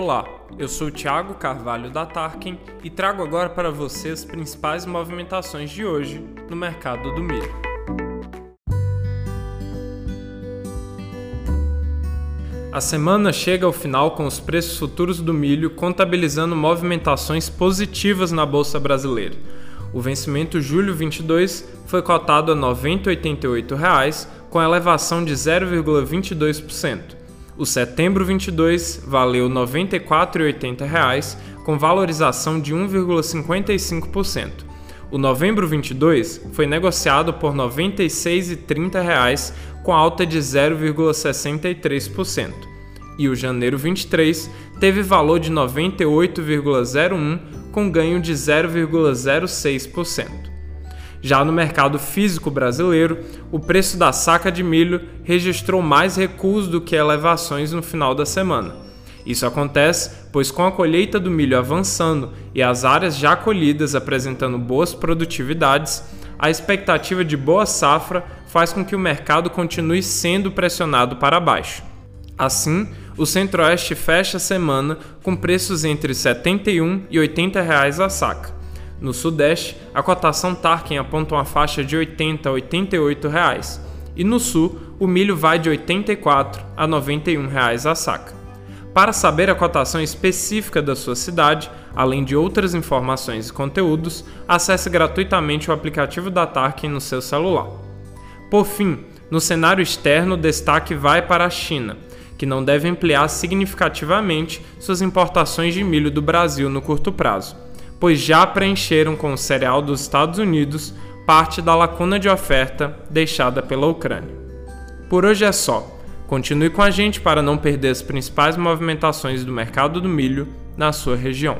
Olá, eu sou Thiago Carvalho da Tarkin e trago agora para você as principais movimentações de hoje no mercado do milho. A semana chega ao final com os preços futuros do milho contabilizando movimentações positivas na bolsa brasileira. O vencimento julho 22 foi cotado a R$ 90,88, com elevação de 0,22%. O setembro 22 valeu R$ 94,80, com valorização de 1,55%. O novembro 22 foi negociado por R$ 96,30, com alta de 0,63%. E o janeiro 23 teve valor de 98,01, com ganho de 0,06%. Já no mercado físico brasileiro, o preço da saca de milho registrou mais recuos do que elevações no final da semana. Isso acontece pois, com a colheita do milho avançando e as áreas já colhidas apresentando boas produtividades, a expectativa de boa safra faz com que o mercado continue sendo pressionado para baixo. Assim, o Centro-Oeste fecha a semana com preços entre R$ 71 e 80 reais a saca. No Sudeste, a cotação Tarkin aponta uma faixa de 80 a 88 reais, e no Sul, o milho vai de 84 a 91 reais a saca. Para saber a cotação específica da sua cidade, além de outras informações e conteúdos, acesse gratuitamente o aplicativo da Tarkin no seu celular. Por fim, no cenário externo, o destaque vai para a China, que não deve ampliar significativamente suas importações de milho do Brasil no curto prazo pois já preencheram com o cereal dos Estados Unidos parte da lacuna de oferta deixada pela Ucrânia. Por hoje é só. Continue com a gente para não perder as principais movimentações do mercado do milho na sua região.